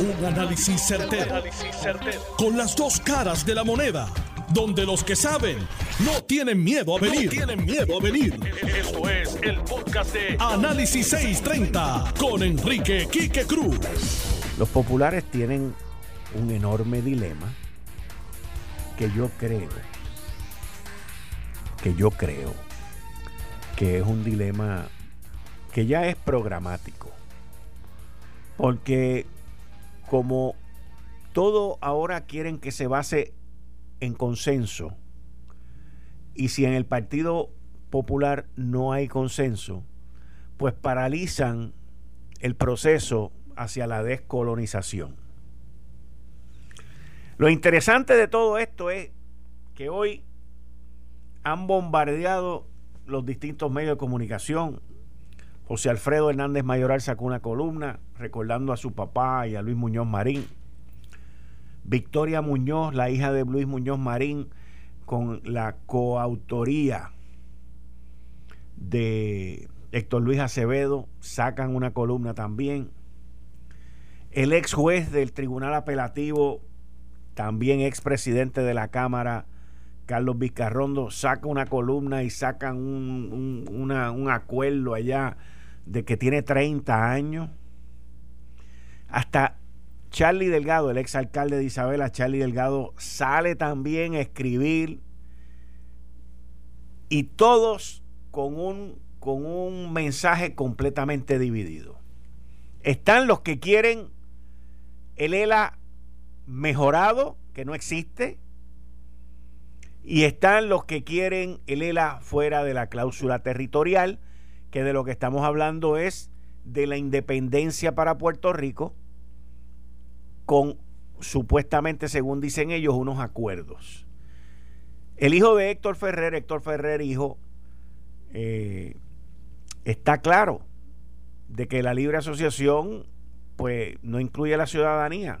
Un análisis certero, Con las dos caras de la moneda. Donde los que saben no tienen miedo a venir. tienen miedo a venir. Esto es el podcast de Análisis 630 con Enrique Quique Cruz. Los populares tienen un enorme dilema que yo creo, que yo creo que es un dilema que ya es programático. Porque como todo ahora quieren que se base en consenso, y si en el Partido Popular no hay consenso, pues paralizan el proceso hacia la descolonización. Lo interesante de todo esto es que hoy han bombardeado los distintos medios de comunicación. José Alfredo Hernández Mayoral sacó una columna recordando a su papá y a Luis Muñoz Marín. Victoria Muñoz, la hija de Luis Muñoz Marín, con la coautoría de Héctor Luis Acevedo, sacan una columna también. El ex juez del Tribunal Apelativo, también ex presidente de la Cámara, Carlos Vizcarrondo, saca una columna y sacan un, un acuerdo allá de que tiene 30 años. Hasta Charlie Delgado, el ex alcalde de Isabela, Charlie Delgado, sale también a escribir y todos con un, con un mensaje completamente dividido. Están los que quieren el ELA mejorado, que no existe, y están los que quieren el ELA fuera de la cláusula territorial, que de lo que estamos hablando es de la independencia para Puerto Rico con supuestamente, según dicen ellos, unos acuerdos. El hijo de Héctor Ferrer, Héctor Ferrer, hijo, eh, está claro de que la libre asociación pues no incluye la ciudadanía.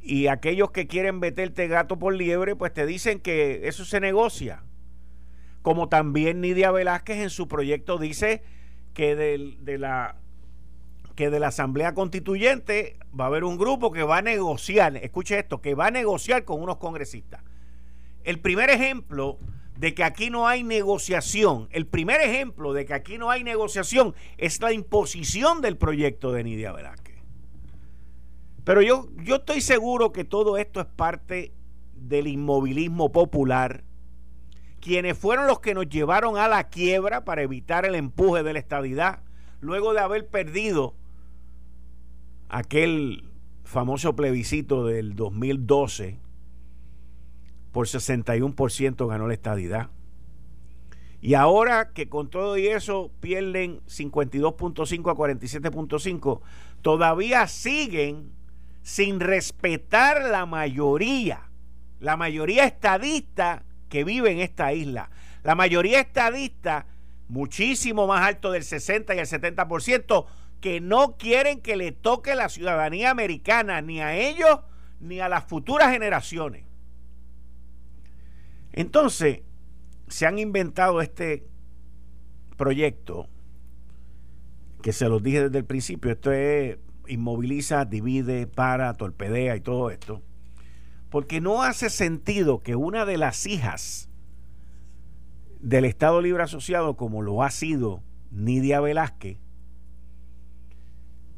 Y aquellos que quieren meterte gato por liebre, pues te dicen que eso se negocia como también Nidia Velázquez en su proyecto dice que de la que de la Asamblea Constituyente va a haber un grupo que va a negociar, escuche esto, que va a negociar con unos congresistas. El primer ejemplo de que aquí no hay negociación, el primer ejemplo de que aquí no hay negociación es la imposición del proyecto de Nidia Velázquez. Pero yo, yo estoy seguro que todo esto es parte del inmovilismo popular quienes fueron los que nos llevaron a la quiebra para evitar el empuje de la estadidad, luego de haber perdido aquel famoso plebiscito del 2012, por 61% ganó la estadidad. Y ahora que con todo y eso pierden 52.5 a 47.5, todavía siguen sin respetar la mayoría, la mayoría estadista que vive en esta isla. La mayoría estadista, muchísimo más alto del 60 y el 70%, que no quieren que le toque la ciudadanía americana ni a ellos ni a las futuras generaciones. Entonces, se han inventado este proyecto que se los dije desde el principio, esto es inmoviliza, divide, para, torpedea y todo esto porque no hace sentido que una de las hijas del Estado Libre Asociado, como lo ha sido Nidia Velázquez,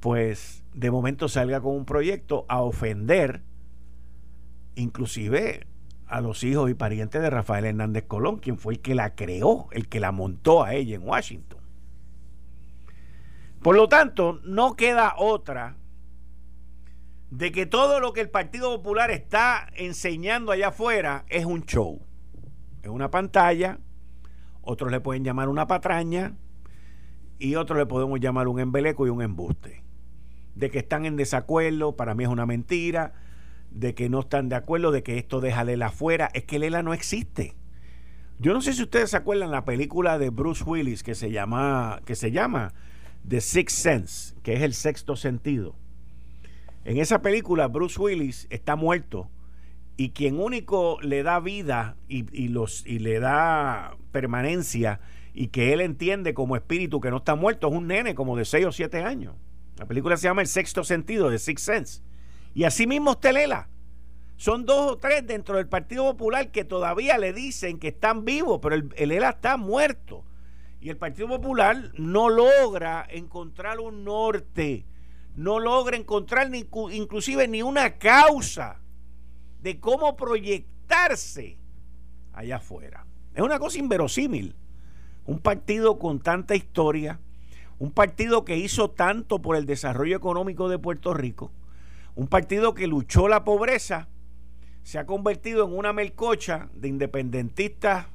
pues de momento salga con un proyecto a ofender inclusive a los hijos y parientes de Rafael Hernández Colón, quien fue el que la creó, el que la montó a ella en Washington. Por lo tanto, no queda otra de que todo lo que el Partido Popular está enseñando allá afuera es un show. Es una pantalla, otros le pueden llamar una patraña y otros le podemos llamar un embeleco y un embuste. De que están en desacuerdo, para mí es una mentira. De que no están de acuerdo, de que esto deja Lela afuera. Es que Lela no existe. Yo no sé si ustedes se acuerdan la película de Bruce Willis que se llama, que se llama The Sixth Sense, que es el sexto sentido en esa película, Bruce Willis está muerto y quien único le da vida y, los, y le da permanencia y que él entiende como espíritu que no está muerto es un nene como de 6 o 7 años. La película se llama El Sexto Sentido, de Six Sense. Y así mismo está Lela. Son dos o tres dentro del Partido Popular que todavía le dicen que están vivos, pero el, el ELA está muerto. Y el Partido Popular no logra encontrar un norte, no logra encontrar ni, inclusive ni una causa de cómo proyectarse allá afuera. Es una cosa inverosímil. Un partido con tanta historia, un partido que hizo tanto por el desarrollo económico de Puerto Rico, un partido que luchó la pobreza, se ha convertido en una melcocha de independentistas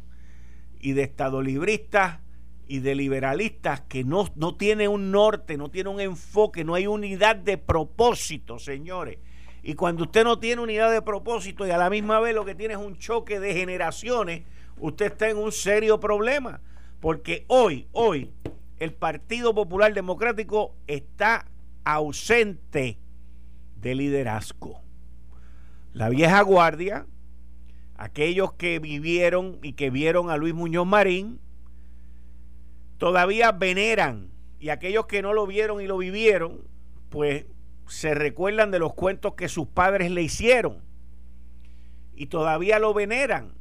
y de estadolibristas y de liberalistas que no, no tiene un norte, no tiene un enfoque, no hay unidad de propósito, señores. Y cuando usted no tiene unidad de propósito y a la misma vez lo que tiene es un choque de generaciones, usted está en un serio problema. Porque hoy, hoy, el Partido Popular Democrático está ausente de liderazgo. La vieja guardia, aquellos que vivieron y que vieron a Luis Muñoz Marín, todavía veneran y aquellos que no lo vieron y lo vivieron, pues se recuerdan de los cuentos que sus padres le hicieron y todavía lo veneran.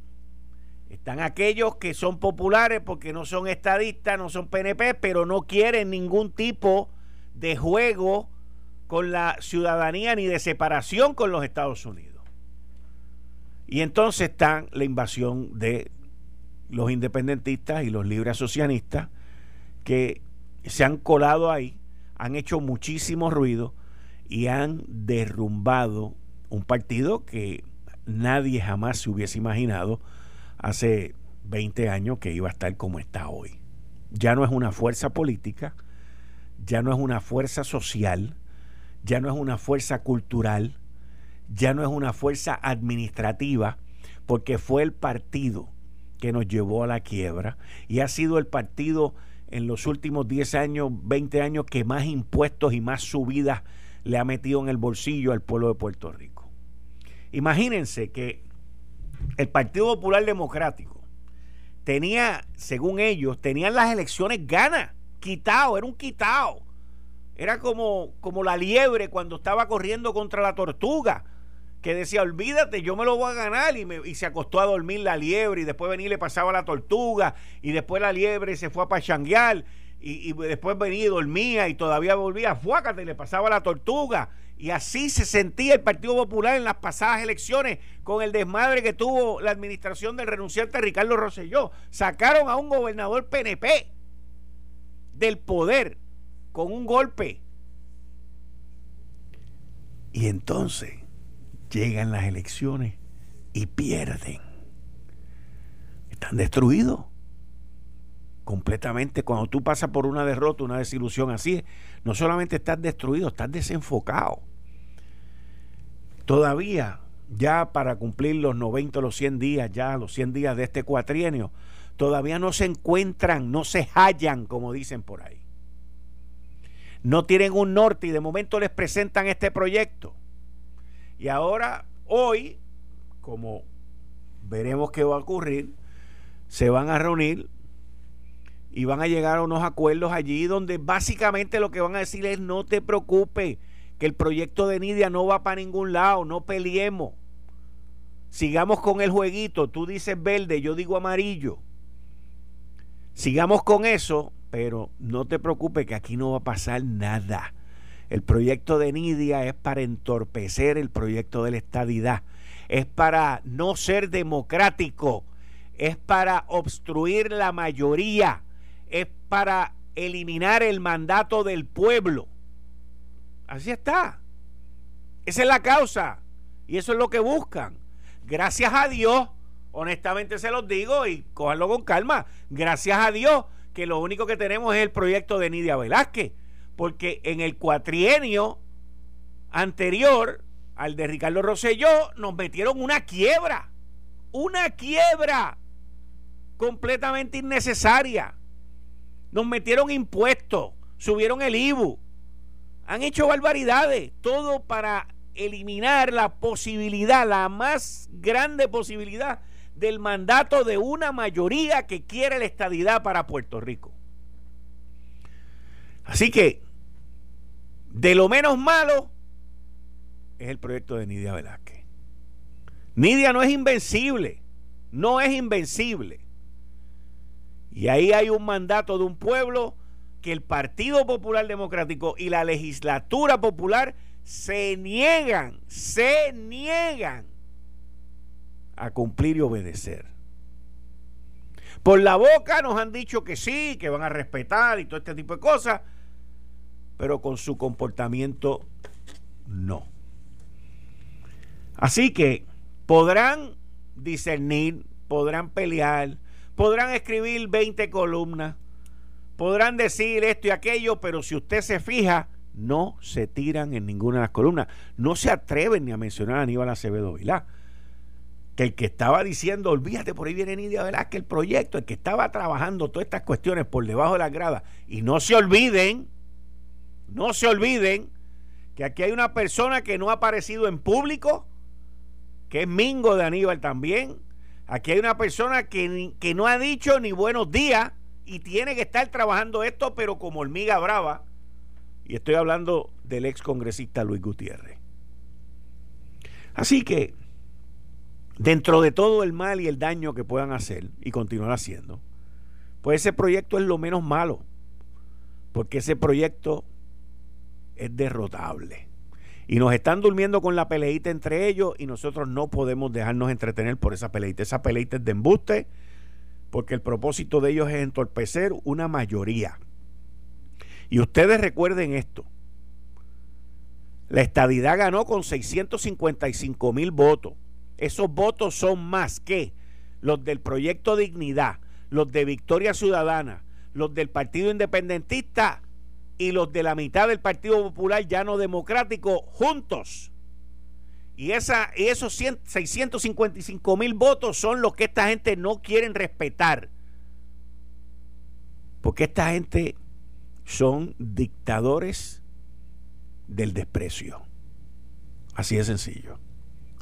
Están aquellos que son populares porque no son estadistas, no son PNP, pero no quieren ningún tipo de juego con la ciudadanía ni de separación con los Estados Unidos. Y entonces está la invasión de los independentistas y los libres asocianistas que se han colado ahí, han hecho muchísimo ruido y han derrumbado un partido que nadie jamás se hubiese imaginado hace 20 años que iba a estar como está hoy. Ya no es una fuerza política, ya no es una fuerza social, ya no es una fuerza cultural, ya no es una fuerza administrativa, porque fue el partido que nos llevó a la quiebra y ha sido el partido en los últimos 10 años, 20 años que más impuestos y más subidas le ha metido en el bolsillo al pueblo de Puerto Rico. Imagínense que el Partido Popular Democrático tenía, según ellos, tenían las elecciones ganas, quitado, era un quitado. Era como, como la liebre cuando estaba corriendo contra la tortuga que decía, olvídate, yo me lo voy a ganar, y, se acostó a dormir la liebre, y después venía y le pasaba la tortuga, y después la liebre se fue a pachanguear, y, y después venía y dormía, y todavía volvía, fuácate, y le pasaba la tortuga. Y así se sentía el Partido Popular en las pasadas elecciones, con el desmadre que tuvo la administración del renunciante Ricardo Rosselló. Sacaron a un gobernador PNP del poder con un golpe. Y entonces llegan las elecciones y pierden. Están destruidos completamente. Cuando tú pasas por una derrota, una desilusión así, no solamente estás destruido, estás desenfocado. Todavía, ya para cumplir los 90 los 100 días, ya los 100 días de este cuatrienio, todavía no se encuentran, no se hallan, como dicen por ahí. No tienen un norte y de momento les presentan este proyecto y ahora, hoy, como veremos qué va a ocurrir, se van a reunir y van a llegar a unos acuerdos allí donde básicamente lo que van a decir es no te preocupes, que el proyecto de Nidia no va para ningún lado, no peleemos. Sigamos con el jueguito, tú dices verde, yo digo amarillo. Sigamos con eso, pero no te preocupes que aquí no va a pasar nada. El proyecto de Nidia es para entorpecer el proyecto de la estadidad, es para no ser democrático, es para obstruir la mayoría, es para eliminar el mandato del pueblo. Así está. Esa es la causa y eso es lo que buscan. Gracias a Dios, honestamente se los digo y cójanlo con calma, gracias a Dios que lo único que tenemos es el proyecto de Nidia Velázquez porque en el cuatrienio anterior al de Ricardo Rosselló nos metieron una quiebra, una quiebra completamente innecesaria. Nos metieron impuestos, subieron el IBU, han hecho barbaridades, todo para eliminar la posibilidad, la más grande posibilidad del mandato de una mayoría que quiere la estadidad para Puerto Rico. Así que De lo menos malo es el proyecto de Nidia Velázquez. Nidia no es invencible, no es invencible. Y ahí hay un mandato de un pueblo que el Partido Popular Democrático y la legislatura popular se niegan, se niegan a cumplir y obedecer. Por la boca nos han dicho que sí, que van a respetar y todo este tipo de cosas, pero con su comportamiento no. Así que podrán discernir, podrán pelear, podrán escribir 20 columnas, podrán decir esto y aquello, pero si usted se fija, no se tiran en ninguna de las columnas. No se atreven ni a mencionar a Aníbal Acevedo Vilá. Que el que estaba diciendo, olvídate, por ahí viene Nidia que el proyecto, el que estaba trabajando todas estas cuestiones por debajo de la grada. Y no se olviden, no se olviden que aquí hay una persona que no ha aparecido en público, que es Mingo de Aníbal también. Aquí hay una persona que, que no ha dicho ni buenos días y tiene que estar trabajando esto, pero como hormiga brava y estoy hablando del ex congresista Luis Gutiérrez. Así que, dentro de todo el mal y el daño que puedan hacer y continuar haciendo, pues ese proyecto es lo menos malo, porque ese proyecto es derrotable. Y nos están durmiendo con la peleita entre ellos y nosotros no podemos dejarnos entretener por esa peleita. Esa peleita es de embuste, porque el propósito de ellos es entorpecer una mayoría. Y ustedes recuerden esto. La estadidad ganó con 655 mil votos. Esos votos son más que los del Proyecto Dignidad, los de Victoria Ciudadana, los del Partido Independentista y los de la mitad del Partido Popular Llano Democrático juntos. Y, esa, y esos 655 mil votos son los que esta gente no quieren respetar. Porque esta gente son dictadores del desprecio. Así de sencillo.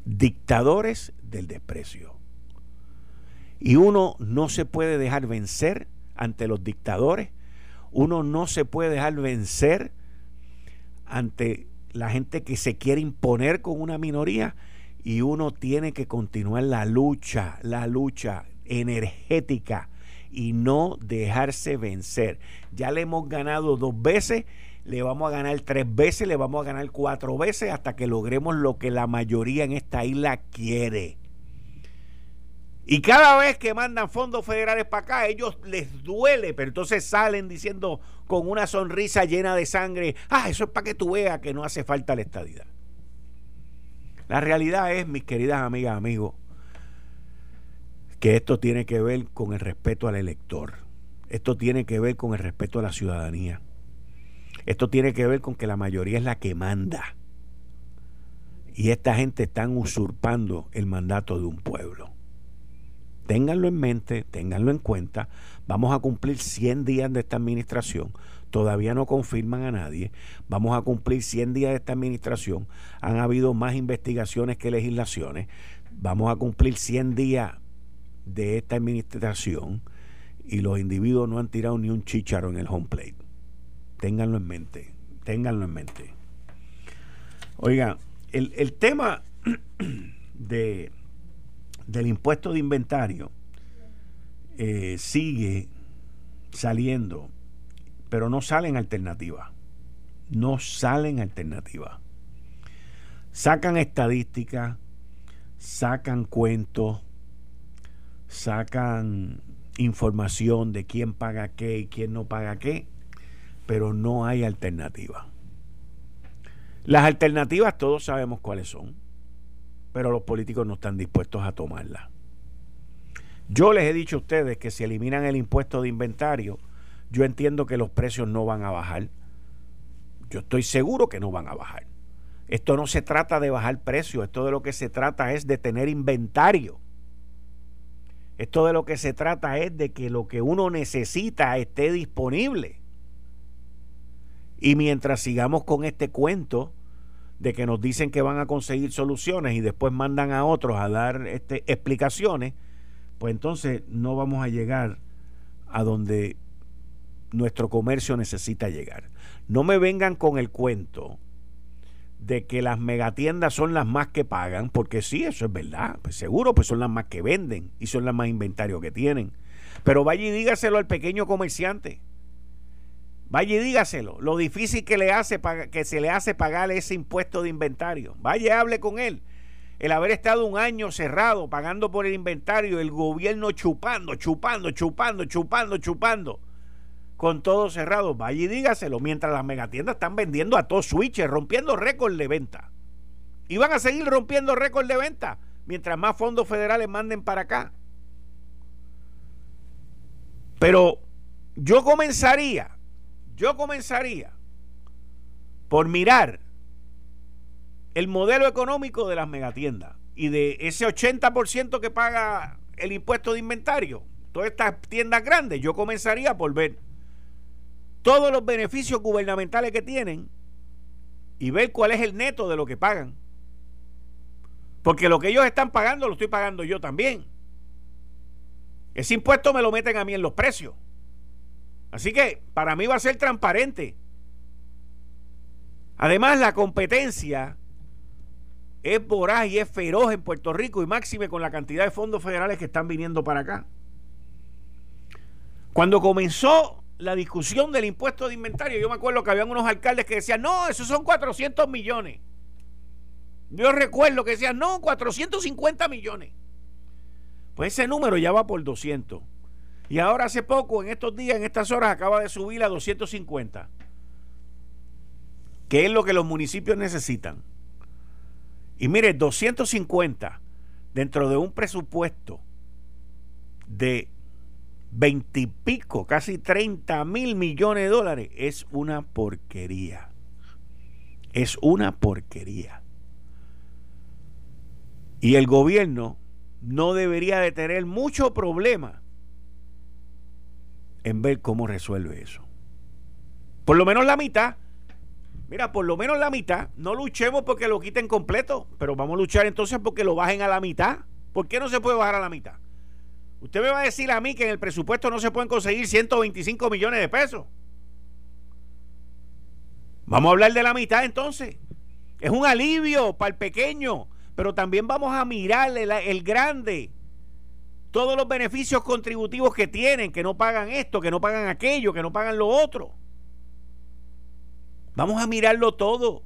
Dictadores del desprecio. Y uno no se puede dejar vencer ante los dictadores. Uno no se puede dejar vencer ante la gente que se quiere imponer con una minoría. Y uno tiene que continuar la lucha, la lucha energética y no dejarse vencer. Ya le hemos ganado dos veces, le vamos a ganar tres veces, le vamos a ganar cuatro veces hasta que logremos lo que la mayoría en esta isla quiere. Y cada vez que mandan fondos federales para acá, ellos les duele, pero entonces salen diciendo con una sonrisa llena de sangre, ah, eso es para que tú veas que no hace falta la estadidad. La realidad es, mis queridas amigas, amigos, que esto tiene que ver con el respeto al elector. Esto tiene que ver con el respeto a la ciudadanía. Esto tiene que ver con que la mayoría es la que manda. Y esta gente están usurpando el mandato de un pueblo. Ténganlo en mente, ténganlo en cuenta. Vamos a cumplir 100 días de esta administración. Todavía no confirman a nadie. Vamos a cumplir 100 días de esta administración. Han habido más investigaciones que legislaciones. Vamos a cumplir 100 días de esta administración y los individuos no han tirado ni un chicharo en el home plate. Ténganlo en mente, ténganlo en mente. Oiga, el, tema de, del impuesto de inventario eh, sigue saliendo, pero no salen alternativas. No salen alternativas. Sacan estadísticas, sacan cuentos, sacan información de quién paga qué y quién no paga qué, pero no hay alternativa. Las alternativas todos sabemos cuáles son, pero los políticos no están dispuestos a tomarlas. Yo les he dicho a ustedes que si eliminan el impuesto de inventario, yo entiendo que los precios no van a bajar. Yo estoy seguro que no van a bajar. Esto no se trata de bajar precios, esto de lo que se trata es de tener inventario. Esto de lo que se trata es de que lo que uno necesita esté disponible. Y mientras sigamos con este cuento de que nos dicen que van a conseguir soluciones y después mandan a otros a dar este, explicaciones, pues entonces no vamos a llegar a donde nuestro comercio necesita llegar. No me vengan con el cuento de que las megatiendas son las más que pagan, porque sí, eso es verdad, pues seguro, pues son las más que venden y son las más inventario que tienen. Pero vaya y dígaselo al pequeño comerciante. Vaya y dígaselo, lo difícil que, le hace, que se le hace pagar ese impuesto de inventario. Vaya y hable con él. El haber estado un año cerrado pagando por el inventario, el gobierno chupando, chupando, chupando, chupando, chupando con todo cerrado. Vaya y dígaselo, mientras las megatiendas están vendiendo a todos switches, rompiendo récord de venta. Y van a seguir rompiendo récord de venta mientras más fondos federales manden para acá. Pero yo comenzaría, yo comenzaría por mirar el modelo económico de las megatiendas y de ese 80% que paga el impuesto de inventario, todas estas tiendas grandes, yo comenzaría por ver todos los beneficios gubernamentales que tienen y ver cuál es el neto de lo que pagan. Porque lo que ellos están pagando lo estoy pagando yo también. Ese impuesto me lo meten a mí en los precios. Así que para mí va a ser transparente. Además, la competencia es voraz y es feroz en Puerto Rico y máxime con la cantidad de fondos federales que están viniendo para acá. Cuando comenzó la discusión del impuesto de inventario, yo me acuerdo que habían unos alcaldes que decían, no, esos son 400 millones. Yo recuerdo que decían, no, 450 millones. Pues ese número ya va por 200. Y ahora hace poco, en estos días, en estas horas, acaba de subir a 250. Que es lo que los municipios necesitan. Y mire, 250 dentro de un presupuesto de veintipico, casi 30 mil millones de dólares, es una porquería. Es una porquería. Y el gobierno no debería de tener mucho problema en ver cómo resuelve eso. Por lo menos la mitad. Mira, por lo menos la mitad. No luchemos porque lo quiten completo, pero vamos a luchar entonces porque lo bajen a la mitad. ¿Por qué no se puede bajar a la mitad? Usted me va a decir a mí que en el presupuesto no se pueden conseguir 125 millones de pesos. Vamos a hablar de la mitad entonces. Es un alivio para el pequeño, pero también vamos a mirar el, grande. Todos los beneficios contributivos que tienen, que no pagan esto, que no pagan aquello, que no pagan lo otro. Vamos a mirarlo todo.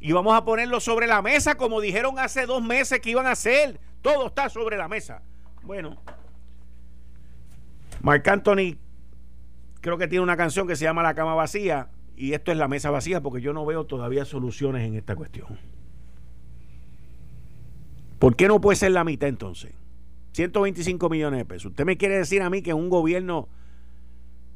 Y vamos a ponerlo sobre la mesa como dijeron hace dos meses que iban a hacer. Todo está sobre la mesa. Bueno, Marc Anthony creo que tiene una canción que se llama La cama vacía y esto es la mesa vacía porque yo no veo todavía soluciones en esta cuestión. ¿Por qué no puede ser la mitad entonces? 125 millones de pesos. ¿Usted me quiere decir a mí que un gobierno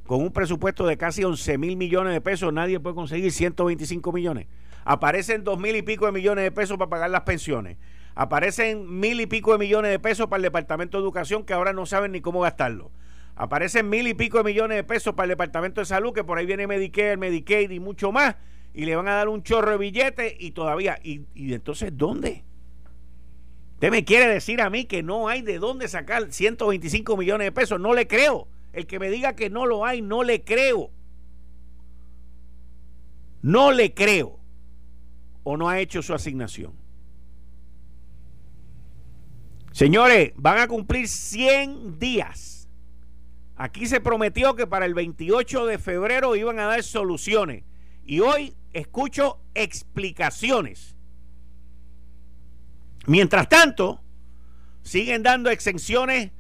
con un presupuesto de casi 11 mil millones de pesos nadie puede conseguir 125 millones? Aparecen dos mil y pico de millones de pesos para pagar las pensiones Aparecen mil y pico de millones de pesos para el Departamento de Educación que ahora no saben ni cómo gastarlo. Aparecen mil y pico de millones de pesos para el Departamento de Salud, que por ahí viene Medicare, Medicaid y mucho más, y le van a dar un chorro de billetes y todavía. ¿Y, y entonces dónde? Usted me quiere decir a mí que no hay de dónde sacar 125 millones de pesos. No le creo. El que me diga que no lo hay, no le creo. No le creo. O no ha hecho su asignación. Señores, van a cumplir 100 días. Aquí se prometió que para el 28 de febrero iban a dar soluciones. Y hoy escucho explicaciones. Mientras tanto, siguen dando exenciones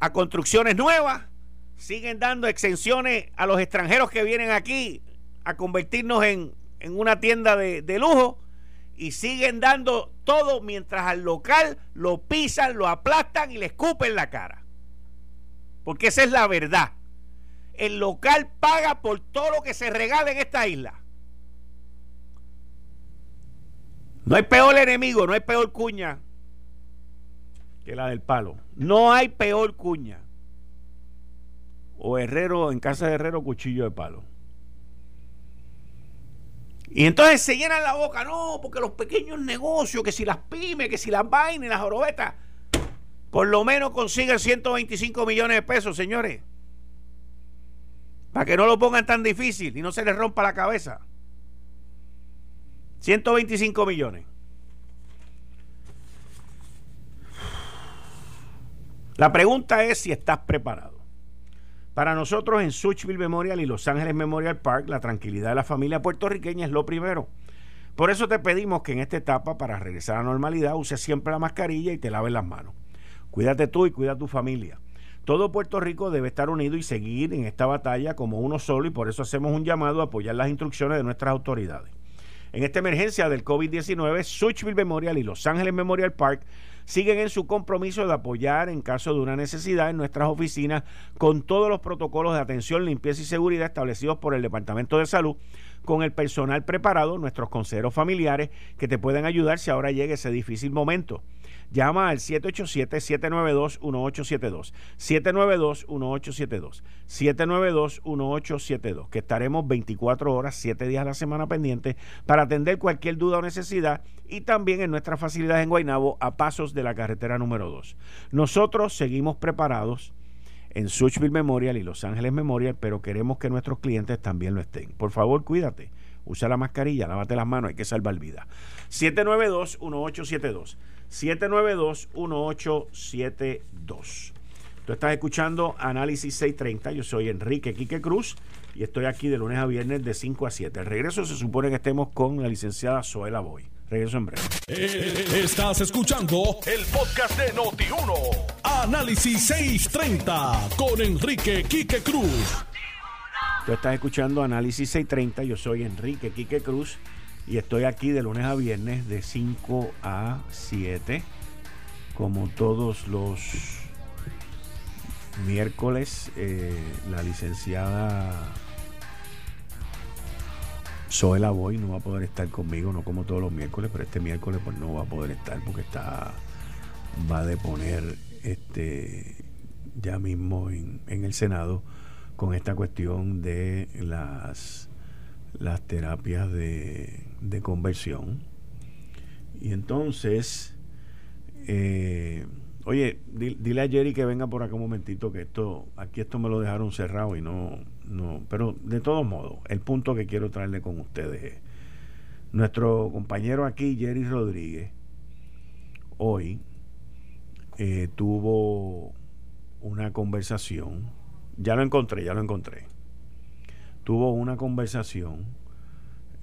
a construcciones nuevas, siguen dando exenciones a los extranjeros que vienen aquí a convertirnos en, una tienda de, de lujo y siguen dando todo mientras al local lo pisan, lo aplastan y le escupen la cara. Porque esa es la verdad. El local paga por todo lo que se regala en esta isla. No hay peor enemigo, no hay peor cuña que la del palo. No hay peor cuña. O herrero, en casa de herrero, cuchillo de palo. Y entonces se llenan la boca, no, porque los pequeños negocios, que si las pymes, que si las vainas, las orobetas, por lo menos consiguen 125 millones de pesos, señores. Para que no lo pongan tan difícil y no se les rompa la cabeza. 125 millones. La pregunta es si estás preparado. Para nosotros en Suchville Memorial y Los Ángeles Memorial Park, la tranquilidad de la familia puertorriqueña es lo primero. Por eso te pedimos que en esta etapa, para regresar a la normalidad, uses siempre la mascarilla y te laves las manos. Cuídate tú y cuida a tu familia. Todo Puerto Rico debe estar unido y seguir en esta batalla como uno solo y por eso hacemos un llamado a apoyar las instrucciones de nuestras autoridades. En esta emergencia del COVID-19, Suchville Memorial y Los Ángeles Memorial Park siguen en su compromiso de apoyar en caso de una necesidad en nuestras oficinas con todos los protocolos de atención, limpieza y seguridad establecidos por el Departamento de Salud con el personal preparado, nuestros consejeros familiares que te pueden ayudar si ahora llega ese difícil momento. Llama al 787-792-1872. 792-1872. 792-1872. Que estaremos 24 horas, 7 días a la semana pendientes para atender cualquier duda o necesidad y también en nuestras facilidades en Guaynabo a pasos de la carretera número 2. Nosotros seguimos preparados en Suchville Memorial y Los Ángeles Memorial, pero queremos que nuestros clientes también lo estén. Por favor, cuídate. Usa la mascarilla, lávate las manos, hay que salvar vidas. 792-1872. 792-1872. Tú estás escuchando Análisis 630. Yo soy Enrique Quique Cruz y estoy aquí de lunes a viernes de 5 a 7. El regreso se supone que estemos con la licenciada Zoela Boy. Regreso en breve. Eh, estás escuchando el podcast de Noti1. Análisis 630 con Enrique Quique Cruz. Tú estás escuchando Análisis 630. Yo soy Enrique Quique Cruz y estoy aquí de lunes a viernes de 5 a 7. Como todos los miércoles, eh, la licenciada Zoela Boy no va a poder estar conmigo, no como todos los miércoles, pero este miércoles pues no va a poder estar porque está va a deponer este ya mismo en, el Senado con esta cuestión de las las terapias de, de conversión. Y entonces, eh, oye, dile a Jerry que venga por acá un momentito, que esto, aquí esto me lo dejaron cerrado y no, no, pero de todos modos, el punto que quiero traerle con ustedes es, nuestro compañero aquí, Jerry Rodríguez, hoy eh, tuvo una conversación, ya lo encontré, ya lo encontré, tuvo una conversación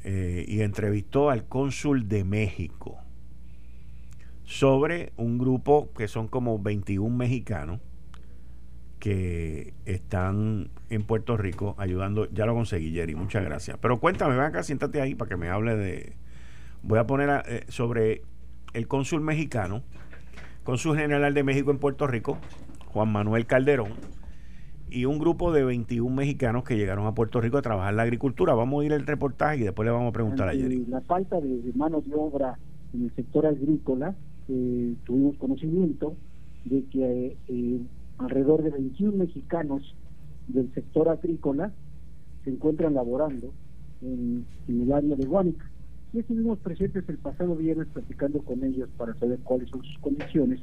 eh, y entrevistó al cónsul de México sobre un grupo que son como 21 mexicanos que están en Puerto Rico ayudando. Ya lo conseguí, Jerry, muchas gracias. Pero cuéntame, ven acá, siéntate ahí para que me hable de... Voy a poner eh, sobre el cónsul mexicano, cónsul general de México en Puerto Rico, Juan Manuel Calderón, y un grupo de 21 mexicanos que llegaron a Puerto Rico a trabajar la agricultura. Vamos a ir el reportaje y después le vamos a preguntar a Jerry. La falta de, manos de obra en el sector agrícola, eh, tuvimos conocimiento de que eh, alrededor de 21 mexicanos del sector agrícola se encuentran laborando en, el área de Guánica. Y estuvimos presentes el pasado viernes platicando con ellos para saber cuáles son sus condiciones.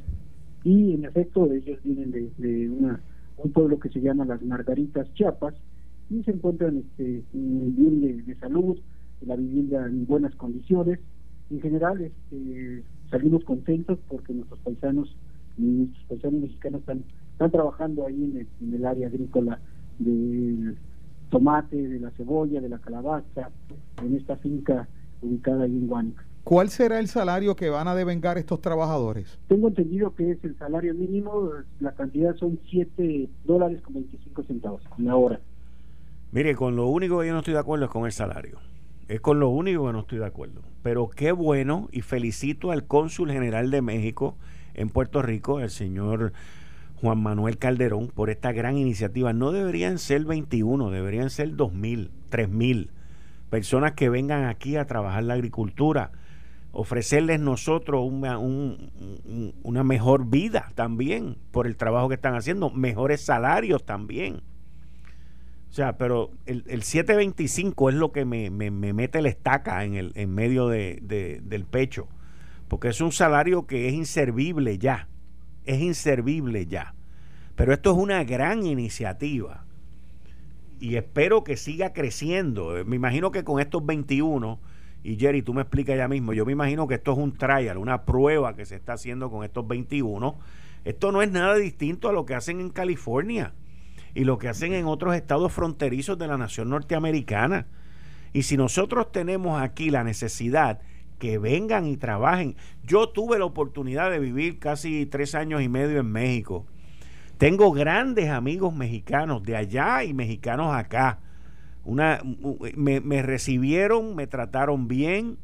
Y en efecto, ellos vienen de, una, un pueblo que se llama Las Margaritas Chiapas y se encuentran este, bien de, de salud, la vivienda en buenas condiciones. En general, este, salimos contentos porque nuestros paisanos nuestros paisanos mexicanos están trabajando ahí en el, área agrícola del tomate, de la cebolla, de la calabaza, en esta finca ubicada ahí en Guánica. ¿Cuál será el salario que van a devengar estos trabajadores? Tengo entendido que es el salario mínimo, la cantidad son 7 dólares con 25 centavos la hora. Mire, con lo único que yo no estoy de acuerdo es con el salario. Es con lo único que no estoy de acuerdo. Pero qué bueno y felicito al cónsul general de México en Puerto Rico, el señor Juan Manuel Calderón por esta gran iniciativa. No deberían ser 21, deberían ser 2.000, 3.000 personas que vengan aquí a trabajar la agricultura, ofrecerles nosotros una, una mejor vida también por el trabajo que están haciendo, mejores salarios también. O sea, pero el, el 725 es lo que me, me, mete la estaca en, el, en medio de, del pecho, porque es un salario que es inservible ya es inservible ya. Pero esto es una gran iniciativa. y espero que siga creciendo. Me imagino que con estos 21, y Jerry, tú me explicas ya mismo, yo me imagino que esto es un trial, una prueba que se está haciendo con estos 21. Esto no es nada distinto a lo que hacen en California y lo que hacen en otros estados fronterizos de la nación norteamericana. Y si nosotros tenemos aquí la necesidad que vengan y trabajen. Yo tuve la oportunidad de vivir casi tres años y medio en México. Tengo grandes amigos mexicanos de allá y mexicanos acá. Una, me, recibieron, me trataron bien,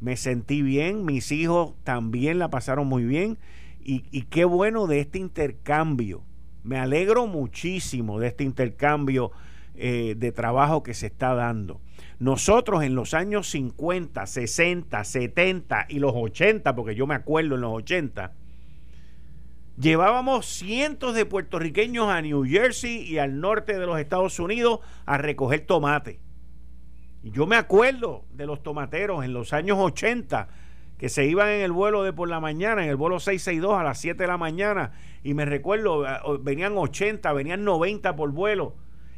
me sentí bien, mis hijos también la pasaron muy bien y, y qué bueno de este intercambio. Me alegro muchísimo de este intercambio eh, de trabajo que se está dando. Nosotros en los años 50, 60, 70 y los 80, porque yo me acuerdo en los 80, llevábamos cientos de puertorriqueños a New Jersey y al norte de los Estados Unidos a recoger tomate. Y yo me acuerdo de los tomateros en los años 80 que se iban en el vuelo de por la mañana, en el vuelo 662 a las 7 de la mañana, y me recuerdo, eh, venían 80, venían 90 por vuelo,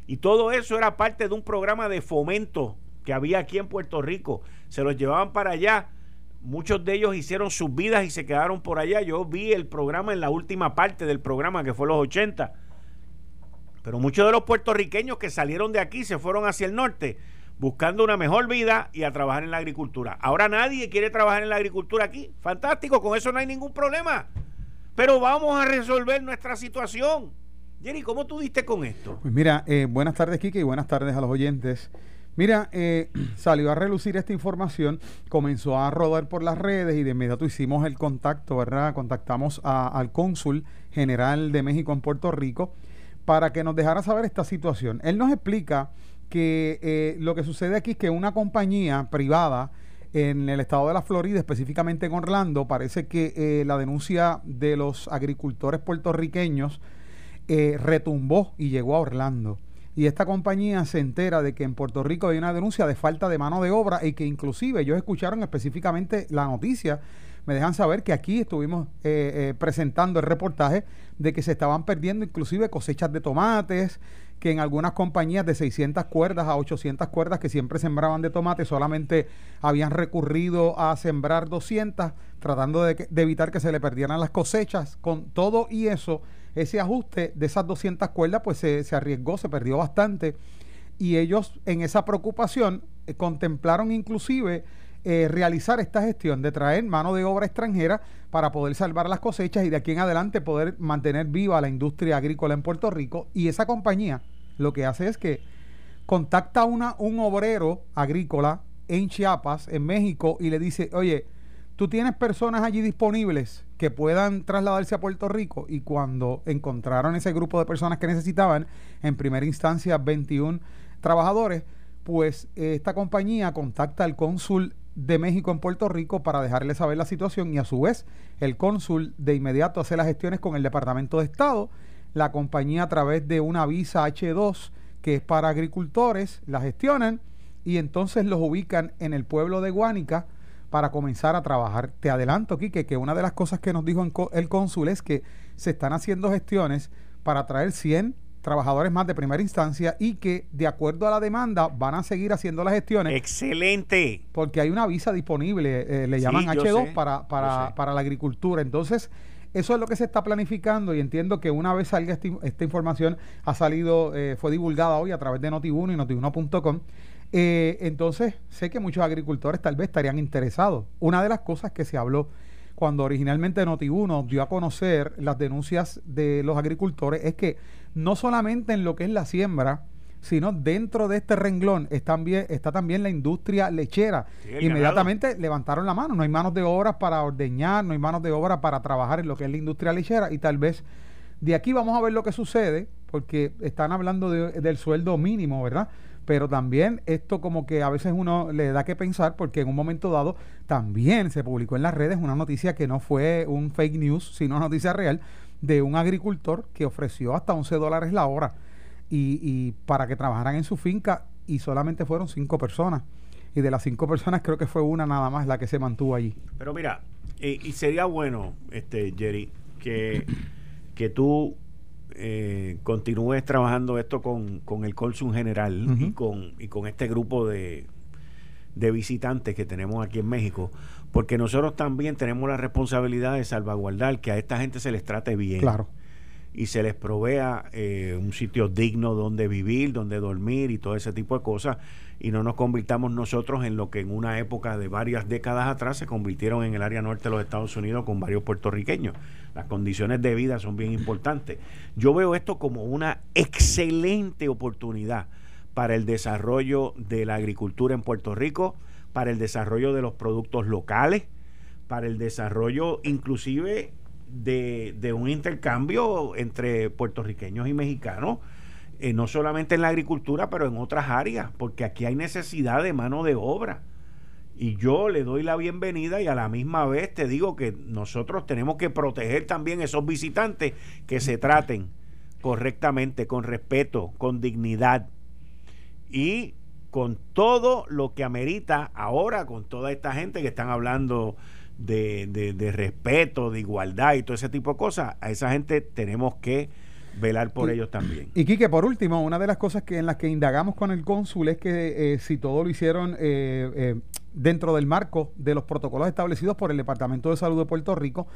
y todo eso era parte de un programa de fomento que había aquí en Puerto Rico. Se los llevaban para allá. Muchos de ellos hicieron sus vidas y se quedaron por allá. Yo vi el programa en la última parte del programa, que fue los 80. Pero muchos de los puertorriqueños que salieron de aquí se fueron hacia el norte buscando una mejor vida y a trabajar en la agricultura. Ahora nadie quiere trabajar en la agricultura aquí. Fantástico, con eso no hay ningún problema. Pero vamos a resolver nuestra situación. Jenny, ¿cómo tú diste con esto? Pues mira, eh, buenas tardes, Kike, y buenas tardes a los oyentes. Mira, eh, salió a relucir esta información, comenzó a rodar por las redes y de inmediato hicimos el contacto, ¿verdad? Contactamos al cónsul general de México en Puerto Rico para que nos dejara saber esta situación. Él nos explica que eh, lo que sucede aquí es que una compañía privada en el estado de la Florida, específicamente en Orlando, parece que eh, la denuncia de los agricultores puertorriqueños retumbó y llegó a Orlando y esta compañía se entera de que en Puerto Rico hay una denuncia de falta de mano de obra y que inclusive ellos escucharon específicamente la noticia, me dejan saber que aquí estuvimos eh, eh, presentando el reportaje de que se estaban perdiendo inclusive cosechas de tomates, que en algunas compañías de 600 cuerdas a 800 cuerdas que siempre sembraban de tomate solamente habían recurrido a sembrar 200 tratando de, de evitar que se le perdieran las cosechas. Con todo y eso, ese ajuste de esas 200 cuerdas pues se, arriesgó, se perdió bastante. Y ellos en esa preocupación eh, contemplaron inclusive eh, realizar esta gestión de traer mano de obra extranjera para poder salvar las cosechas y de aquí en adelante poder mantener viva la industria agrícola en Puerto Rico. Y esa compañía lo que hace es que contacta a una, un obrero agrícola en Chiapas, en México, y le dice, oye, tú tienes personas allí disponibles que puedan trasladarse a Puerto Rico y cuando encontraron ese grupo de personas que necesitaban, en primera instancia 21 trabajadores, pues esta compañía contacta al cónsul de México en Puerto Rico para dejarle saber la situación y a su vez el cónsul de inmediato hace las gestiones con el Departamento de Estado, la compañía a través de una visa H2 que es para agricultores, la gestionan y entonces los ubican en el pueblo de Guánica, para comenzar a trabajar. Te adelanto, Quique, que una de las cosas que nos dijo el cónsul es que se están haciendo gestiones para traer 100 trabajadores más de primera instancia y que de acuerdo a la demanda van a seguir haciendo las gestiones. Excelente. Porque hay una visa disponible, eh, le llaman H2 para, para, para la agricultura. Entonces, eso es lo que se está planificando y entiendo que una vez salga esta, información, ha salido, eh, fue divulgada hoy a través de Noti1 y Noti1.com. Eh, entonces, sé que muchos agricultores tal vez estarían interesados. Una de las cosas que se habló cuando originalmente Noti1 dio a conocer las denuncias de los agricultores es que no solamente en lo que es la siembra, sino dentro de este renglón está también, está también la industria lechera. Inmediatamente levantaron la mano, no hay manos de obra para ordeñar, no hay manos de obra para trabajar en lo que es la industria lechera y tal vez de aquí vamos a ver lo que sucede, porque están hablando del sueldo mínimo, ¿verdad? Pero también esto como que a veces uno le da que pensar porque en un momento dado también se publicó en las redes una noticia que no fue un fake news, sino una noticia real de un agricultor que ofreció hasta 11 dólares la hora y, para que trabajaran en su finca y solamente fueron cinco personas. Y de las cinco personas creo que fue una nada más la que se mantuvo allí. Pero mira, y sería bueno, este Jerry, que, que tú eh, continúes trabajando esto con, el Colsun General y, con, y con este grupo de, de visitantes que tenemos aquí en México, porque nosotros también tenemos la responsabilidad de salvaguardar que a esta gente se les trate bien. Claro. Y se les provea eh, un sitio digno donde vivir, donde dormir y todo ese tipo de cosas. Y no nos convirtamos nosotros en lo que en una época de varias décadas atrás se convirtieron en el área norte de los Estados Unidos con varios puertorriqueños. Las condiciones de vida son bien importantes. Yo veo esto como una excelente oportunidad para el desarrollo de la agricultura en Puerto Rico, para el desarrollo de los productos locales, para el desarrollo inclusive de, un intercambio entre puertorriqueños y mexicanos, eh, no solamente en la agricultura, pero en otras áreas, porque aquí hay necesidad de mano de obra. Y yo le doy la bienvenida y a la misma vez te digo que nosotros tenemos que proteger también esos visitantes que se traten correctamente, con respeto, con dignidad y con todo lo que amerita ahora, con toda esta gente que están hablando de, de, respeto, de igualdad y todo ese tipo de cosas, a esa gente tenemos que velar por ellos también. Y Quique, por último, una de las cosas que en las que indagamos con el cónsul es que eh, si todo lo hicieron eh, eh, dentro del marco de los protocolos establecidos por el Departamento de Salud de Puerto Rico,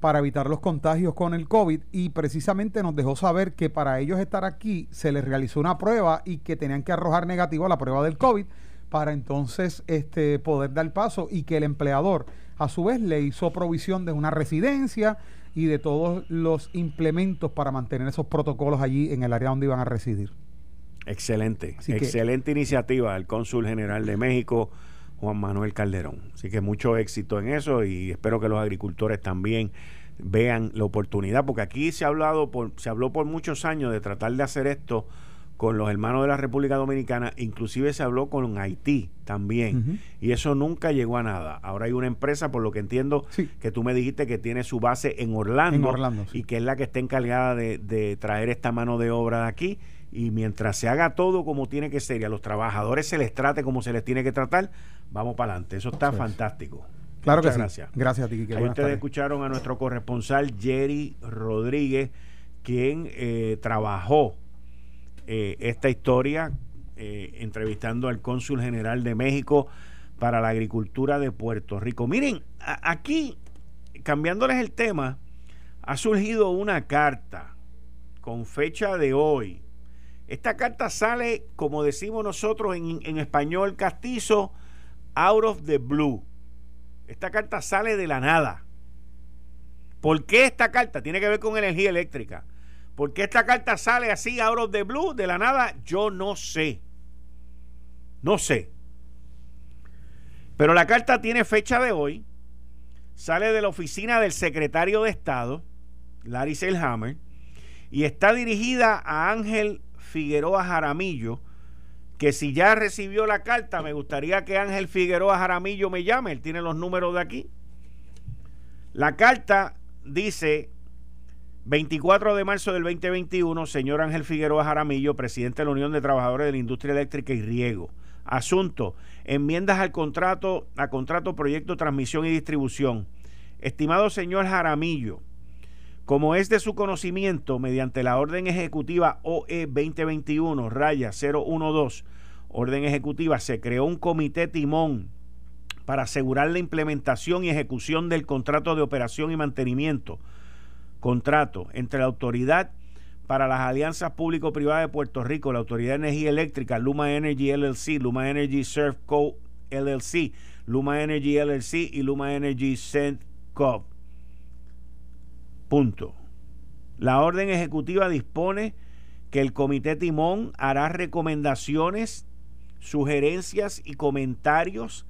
para evitar los contagios con el COVID y precisamente nos dejó saber que para ellos estar aquí se les realizó una prueba y que tenían que arrojar negativo a la prueba del COVID para entonces este, poder dar paso y que el empleador a su vez le hizo provisión de una residencia y de todos los implementos para mantener esos protocolos allí en el área donde iban a residir. Excelente, excelente iniciativa del cónsul general de México, Juan Manuel Calderón. Así que mucho éxito en eso y espero que los agricultores también vean la oportunidad, porque aquí se ha hablado por, se habló por muchos años de tratar de hacer esto con los hermanos de la República Dominicana, inclusive se habló con Haití también, y eso nunca llegó a nada. Ahora hay una empresa, por lo que entiendo, que tú me dijiste que tiene su base en Orlando, y que es la que está encargada de, de traer esta mano de obra de aquí y mientras se haga todo como tiene que ser y a los trabajadores se les trate como se les tiene que tratar, vamos para adelante. Eso está fantástico. Claro que gracias. Gracias a ti, Ahí ustedes escucharon a nuestro corresponsal Jerry Rodríguez, quien eh, trabajó eh, esta historia eh, entrevistando al cónsul general de México para la agricultura de Puerto Rico. Miren, aquí, cambiándoles el tema, ha surgido una carta con fecha de hoy esta carta sale, como decimos nosotros en, español castizo, out of the blue. Esta carta sale de la nada. ¿Por qué esta carta? Tiene que ver con energía eléctrica. ¿Por qué esta carta sale así, out of the blue, de la nada? Yo no sé. No sé. Pero la carta tiene fecha de hoy. Sale de la oficina del secretario de Estado, Larry Selhammer, y está dirigida a Ángel Figueroa Jaramillo, que si ya recibió la carta, me gustaría que Ángel Figueroa Jaramillo me llame, él tiene los números de aquí. La carta dice 24 de marzo del 2021, señor Ángel Figueroa Jaramillo, presidente de la Unión de Trabajadores de la Industria Eléctrica y Riego. Asunto, enmiendas al contrato, a contrato proyecto transmisión y distribución. Estimado señor Jaramillo, como es de su conocimiento, mediante la orden ejecutiva OE 2021, raya 012, orden ejecutiva, se creó un comité timón para asegurar la implementación y ejecución del contrato de operación y mantenimiento, contrato entre la autoridad para las alianzas público-privadas de Puerto Rico, la Autoridad de Energía Eléctrica, Luma Energy LLC, Luma Energy Surf Co. LLC, Luma Energy LLC y Luma Energy Cent Co Punto. La orden ejecutiva dispone que el comité timón hará recomendaciones, sugerencias y comentarios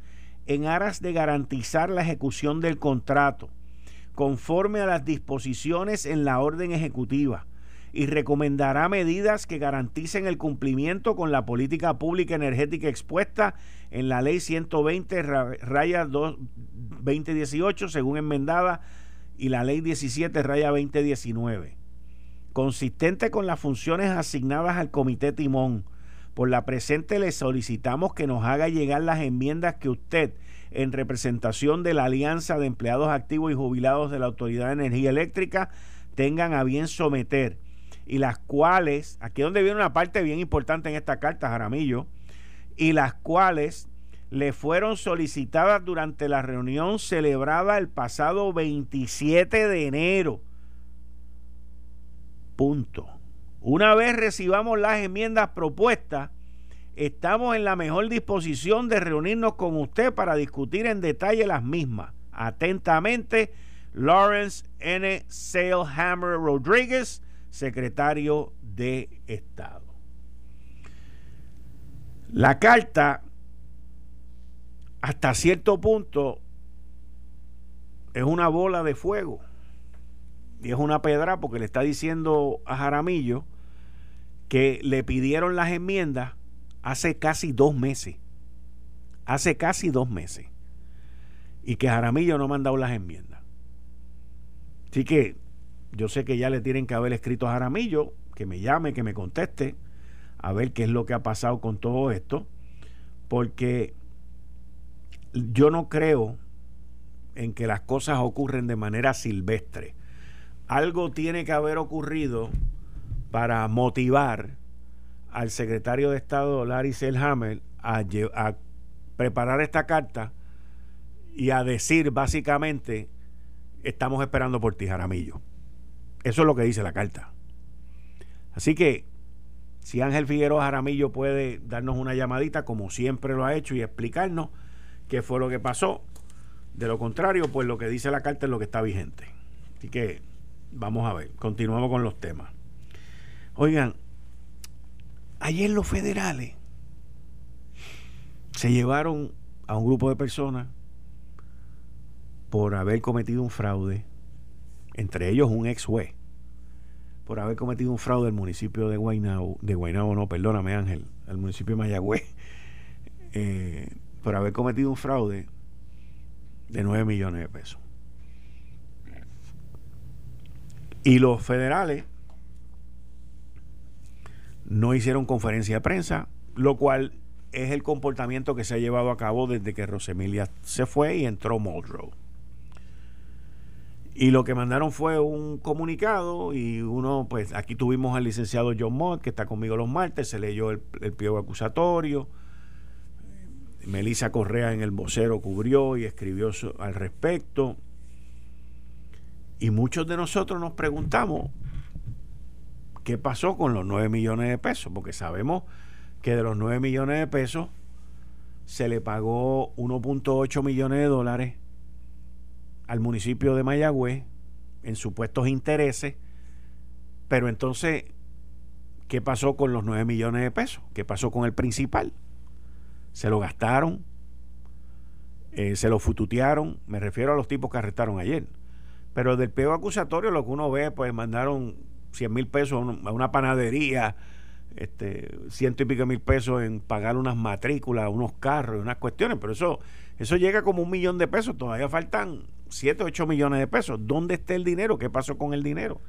en aras de garantizar la ejecución del contrato, conforme a las disposiciones en la orden ejecutiva, y recomendará medidas que garanticen el cumplimiento con la política pública energética expuesta en la ley 120 raya 2018 según enmendada y la Ley 17 raya 2019. Consistente con las funciones asignadas al Comité Timón, por la presente le solicitamos que nos haga llegar las enmiendas que usted, en representación de la Alianza de Empleados Activos y Jubilados de la Autoridad de Energía Eléctrica, tengan a bien someter y las cuales, aquí donde viene una parte bien importante en esta carta, Jaramillo, y las cuales le fueron solicitadas durante la reunión celebrada el pasado 27 de enero. Punto. Una vez recibamos las enmiendas propuestas, estamos en la mejor disposición de reunirnos con usted para discutir en detalle las mismas. Atentamente, Lawrence N. Salehammer Rodríguez, secretario de Estado. La carta, hasta cierto punto, es una bola de fuego y es una pedra porque le está diciendo a Jaramillo que le pidieron las enmiendas hace casi dos meses. Hace casi dos meses. Y que Jaramillo no ha mandado las enmiendas. Así que yo sé que ya le tienen que haber escrito a Jaramillo, que me llame, que me conteste, a ver qué es lo que ha pasado con todo esto, porque yo no creo en que las cosas ocurren de manera silvestre. Algo tiene que haber ocurrido para motivar al secretario de Estado Larry Selhammer a, a preparar esta carta y a decir básicamente estamos esperando por ti, Jaramillo. Eso es lo que dice la carta. Así que si Ángel Figueroa Jaramillo puede darnos una llamadita, como siempre lo ha hecho, y explicarnos qué fue lo que pasó. De lo contrario, pues lo que dice la carta es lo que está vigente. Así que vamos a ver, continuamos con los temas. Oigan, ayer los federales se llevaron a un grupo de personas por haber cometido un fraude, entre ellos un ex juez por haber cometido un fraude al municipio de Guaynabo, de Guaynabo no, perdóname Ángel, al municipio de Mayagüez, eh, por haber cometido un fraude de 9 millones de pesos. Y los federales no hicieron conferencia de prensa, lo cual es el comportamiento que se ha llevado a cabo desde que Rosemilia se fue y entró Muldrow. Y lo que mandaron fue un comunicado y uno, pues aquí tuvimos al licenciado John Mott, que está conmigo los martes, se leyó el, el pliego acusatorio. Melissa Correa en el vocero cubrió y escribió al respecto. Y muchos de nosotros nos preguntamos qué pasó con los 9 millones de pesos, porque sabemos que de los 9 millones de pesos se le pagó 1.8 millones de dólares al municipio de Mayagüez en supuestos intereses, pero entonces, ¿qué pasó con los 9 millones de pesos? ¿Qué pasó con el principal? ¿Se lo gastaron? Eh, ¿Se lo fututearon? Me refiero a los tipos que arrestaron ayer. Pero del peo acusatorio lo que uno ve, pues mandaron 100 mil pesos a una panadería, este, ciento y pico mil pesos en pagar unas matrículas, unos carros, unas cuestiones, pero eso, eso llega como un millón de pesos, todavía faltan 7, 8 millones de pesos. ¿Dónde está el dinero? ¿Qué pasó con el dinero?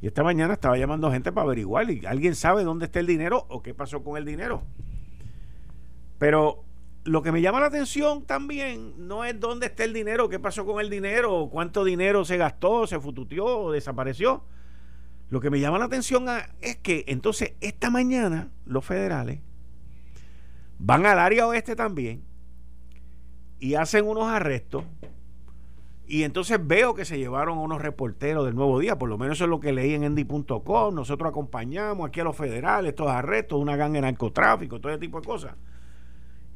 Y esta mañana estaba llamando gente para averiguar. Y ¿Alguien sabe dónde está el dinero o qué pasó con el dinero? Pero lo que me llama la atención también no es dónde está el dinero, qué pasó con el dinero, cuánto dinero se gastó, se fututeó o desapareció. Lo que me llama la atención es que entonces esta mañana los federales van al área oeste también y hacen unos arrestos y entonces veo que se llevaron a unos reporteros del Nuevo Día, por lo menos eso es lo que leí en endy.com. Nosotros acompañamos aquí a los federales, estos arrestos, una ganga de narcotráfico, todo ese tipo de cosas.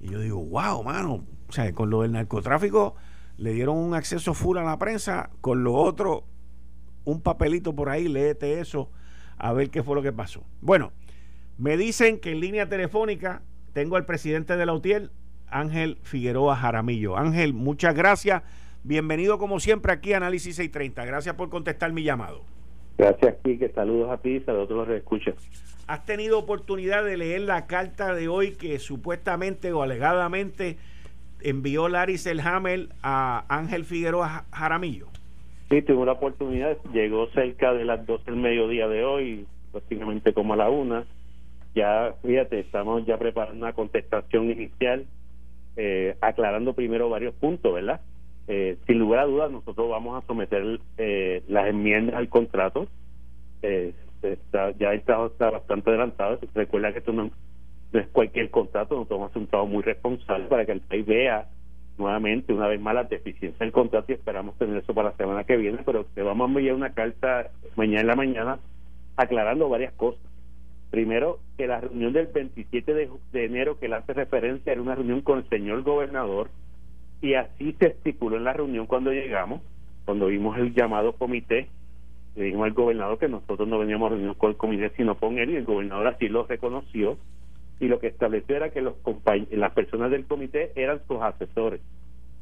Y yo digo, wow, mano. O sea, con lo del narcotráfico le dieron un acceso full a la prensa, con lo otro, un papelito por ahí, léete eso, a ver qué fue lo que pasó. Bueno, me dicen que en línea telefónica tengo al presidente de la UTIEL, Ángel Figueroa Jaramillo. Ángel, muchas gracias Bienvenido como siempre aquí a Análisis 630. Gracias por contestar mi llamado. Gracias, Quique. Saludos a ti y saludos a todos los que escuchan. ¿Has tenido oportunidad de leer la carta de hoy que supuestamente o alegadamente envió Larry Selhammer a Ángel Figueroa Jaramillo? Sí, tuve una oportunidad. Llegó cerca de las 12 del mediodía de hoy, prácticamente como a la una. Ya, fíjate, estamos ya preparando una contestación inicial, eh, aclarando primero varios puntos, ¿verdad? Eh, sin lugar a dudas, nosotros vamos a someter eh, las enmiendas al contrato. Eh, ya el trabajo está bastante adelantado. Recuerda que esto no, es cualquier contrato, nosotros vamos a un trabajo muy responsable para que el país vea nuevamente, una vez más, la deficiencia del contrato y esperamos tener eso para la semana que viene, pero te vamos a enviar una carta mañana en la mañana aclarando varias cosas. Primero, que la reunión del 27 de, enero que le hace referencia era una reunión con el señor gobernador y así se estipuló en la reunión cuando llegamos, cuando vimos el llamado comité le dijimos al gobernador que nosotros no veníamos a reunirnos con el comité sino con él y el gobernador así lo reconoció y lo que estableció era que los las personas del comité eran sus asesores.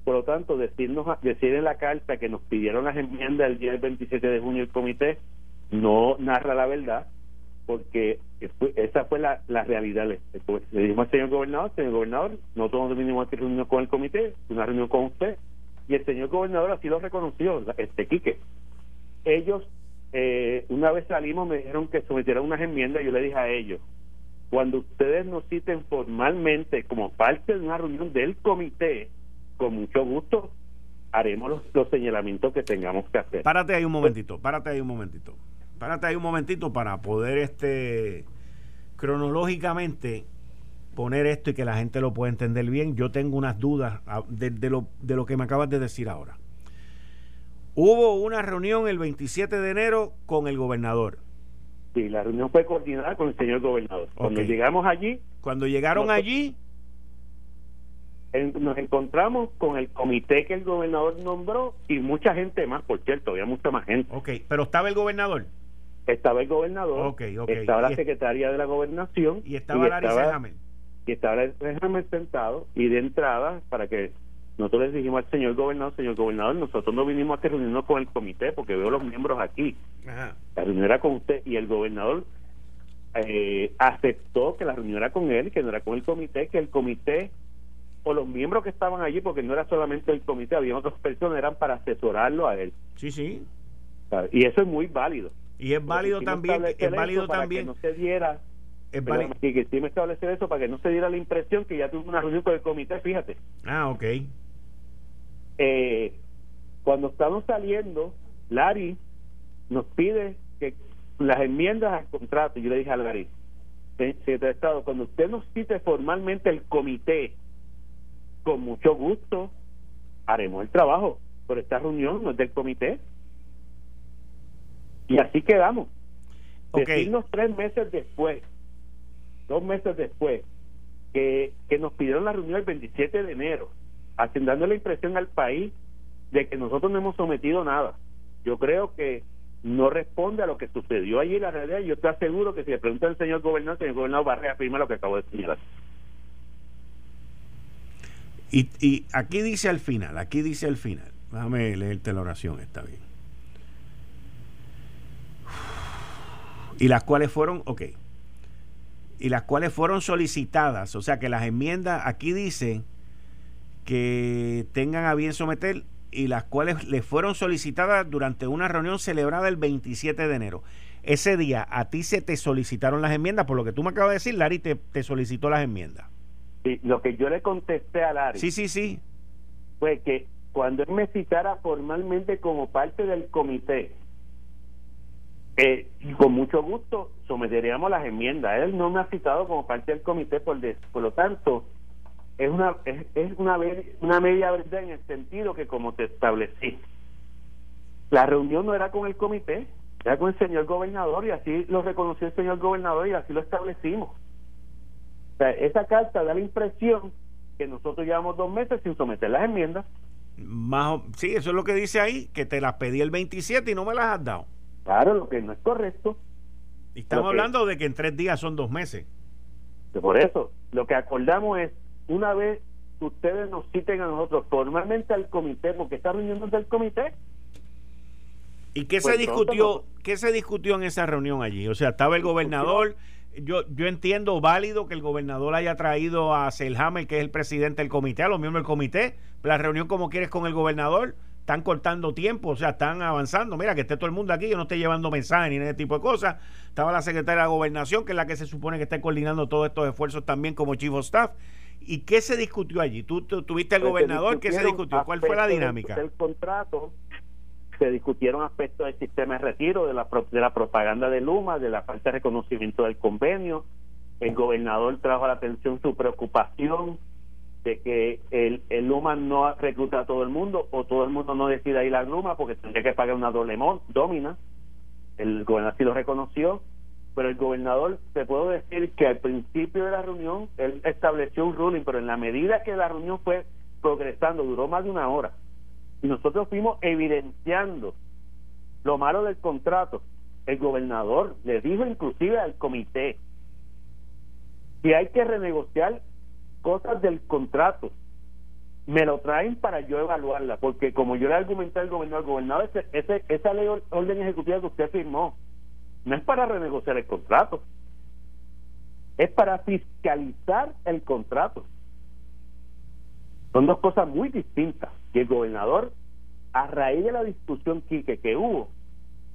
Por lo tanto decirnos decir en la carta que nos pidieron las enmiendas el día del 27 de junio el comité no narra la verdad porque esa fue la, la realidad. Le, le dijimos al señor gobernador señor gobernador nosotros vinimos a reunirnos con el comité una reunión con usted y el señor gobernador así lo reconoció este Quique. Ellos eh, una vez salimos me dijeron que sometieran unas enmiendas yo le dije a ellos cuando ustedes nos citen formalmente como parte de una reunión del comité con mucho gusto haremos los, señalamientos que tengamos que hacer. Párate ahí un momentito párate ahí un momentito. Párate ahí un momentito para poder este cronológicamente poner esto y que la gente lo pueda entender bien. Yo tengo unas dudas ah, de, lo, de lo que me acabas de decir ahora. Hubo una reunión el 27 de enero con el gobernador. Sí, la reunión fue coordinada con el señor gobernador. Cuando llegamos allí... Cuando llegaron allí... nos encontramos con el comité que el gobernador nombró y mucha gente más, por cierto, había mucha más gente. Ok, pero estaba el gobernador. Estaba el gobernador, okay, estaba la secretaria de la gobernación y estaba Larry Hammer. Y estaba Larry Hammer sentado y de entrada, para que nosotros les dijimos al señor gobernador, señor gobernador, nosotros no vinimos a reunirnos con el comité porque veo los miembros aquí. La reunión era con usted y el gobernador eh, aceptó que la reunión era con él, que no era con el comité, que el comité o los miembros que estaban allí, porque no era solamente el comité, había otras personas, eran para asesorarlo a él. Sí, sí. Y eso es muy válido. Y es válido también, es válido también. Que no se diera es válido. que sí me establece eso para que no se diera la impresión que ya tuvo una reunión con el comité, fíjate. Ah, ok eh, cuando estamos saliendo, Larry nos pide que las enmiendas al contrato, yo le dije a Larry, secretario de Estado, cuando usted nos cite formalmente el comité, con mucho gusto haremos el trabajo, pero esta reunión no es del comité. Y así quedamos. Okay. Decirnos tres meses después, dos meses después, que, que nos pidieron la reunión el 27 de enero dando la impresión al país de que nosotros no hemos sometido nada. Yo creo que no responde a lo que sucedió allí la realidad. Yo estoy seguro que si le pregunta al señor gobernador, el señor gobernador va a reafirmar lo que acabo de señalar. Y, y aquí dice al final, aquí dice al final, déjame leerte la oración, está bien. Y las cuales fueron, ok, y las cuales fueron solicitadas, o sea que las enmiendas, aquí dicen que tengan a bien someter y las cuales le fueron solicitadas durante una reunión celebrada el 27 de enero. Ese día a ti se te solicitaron las enmiendas, por lo que tú me acabas de decir, Lari te, te solicitó las enmiendas. Sí, lo que yo le contesté a Lari. Sí, sí, sí. Fue que cuando él me citara formalmente como parte del comité, eh, con mucho gusto someteríamos las enmiendas. Él no me ha citado como parte del comité, por, por lo tanto, es una es, es una una media verdad en el sentido que como te establecí. La reunión no era con el comité era con el señor gobernador y así lo reconoció el señor gobernador y así lo establecimos. O sea, esa carta da la impresión que nosotros llevamos dos meses sin someter las enmiendas. Más sí eso es lo que dice ahí que te las pedí el 27 y no me las has dado. Claro lo que no es correcto. Y estamos hablando de que en tres días son dos meses. Por eso lo que acordamos es una vez ustedes nos citen a nosotros formalmente al comité, porque está reunión del comité. ¿Y qué se pues discutió? ¿Qué se discutió en esa reunión allí? O sea, estaba el gobernador. Yo, yo entiendo válido que el gobernador haya traído a Selhammer, que es el presidente del comité, a los miembros del comité. La reunión como quieres con el gobernador están cortando tiempo, o sea, están avanzando. Mira, que esté todo el mundo aquí, yo no estoy llevando mensajes ni ese tipo de cosas. Estaba la secretaria de Gobernación, que es la que se supone que está coordinando todos estos esfuerzos también como chief of staff. ¿Y qué se discutió allí? ¿Tú, tuviste al pues gobernador? ¿Qué se discutió? ¿Cuál fue la dinámica? El contrato se discutieron aspectos del sistema de retiro, de la, de la propaganda de Luma, de la falta de reconocimiento del convenio. El gobernador trajo a la atención su preocupación de que el, el Luma no recluta a todo el mundo o todo el mundo no decida ir a Luma porque tendría que pagar una doble domina. El gobernador sí lo reconoció, pero el gobernador, te puedo decir que al principio de la reunión él estableció un ruling, pero en la medida que la reunión fue progresando, duró más de una hora, y nosotros fuimos evidenciando lo malo del contrato. El gobernador le dijo inclusive al comité que hay que renegociar cosas del contrato. Me lo traen para yo evaluarla, porque como yo le argumenté al gobernador, gobernador, ese, esa ley orden ejecutiva que usted firmó no es para renegociar el contrato, es para fiscalizar el contrato. Son dos cosas muy distintas. Y el gobernador, a raíz de la discusión que, que hubo,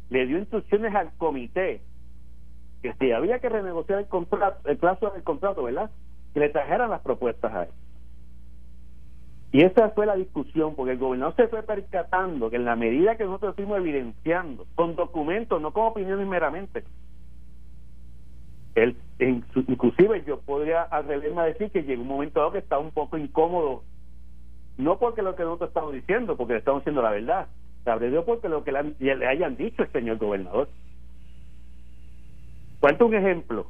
le dio instrucciones al comité que si había que renegociar el contrato, el plazo del contrato, ¿verdad? Que le trajeran las propuestas a él. Y esa fue la discusión, porque el gobernador se fue percatando que en la medida que nosotros fuimos evidenciando, con documentos, no con opiniones meramente, él, inclusive yo podría atreverme a decir que llegó un momento dado que estaba un poco incómodo no porque lo que nosotros estamos diciendo, porque le estamos diciendo la verdad, se porque lo que le, hayan dicho el señor gobernador. Cuento un ejemplo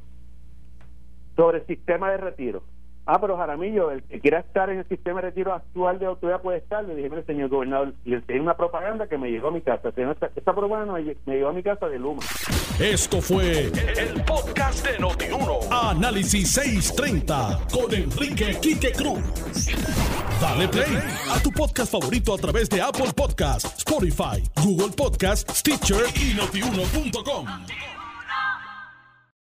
sobre el sistema de retiro. Ah, pero Jaramillo, el que quiera estar en el sistema de retiro actual de autoridad puede estar. Le dije, mire, señor gobernador, y hay una propaganda que me llegó a mi casa. Esta, propaganda me, llegó a mi casa de Luma. Esto fue el, podcast de Notiuno. Análisis 630 con Enrique Quique Cruz. Dale play a tu podcast favorito a través de Apple Podcasts, Spotify, Google Podcasts, Stitcher y notiuno.com.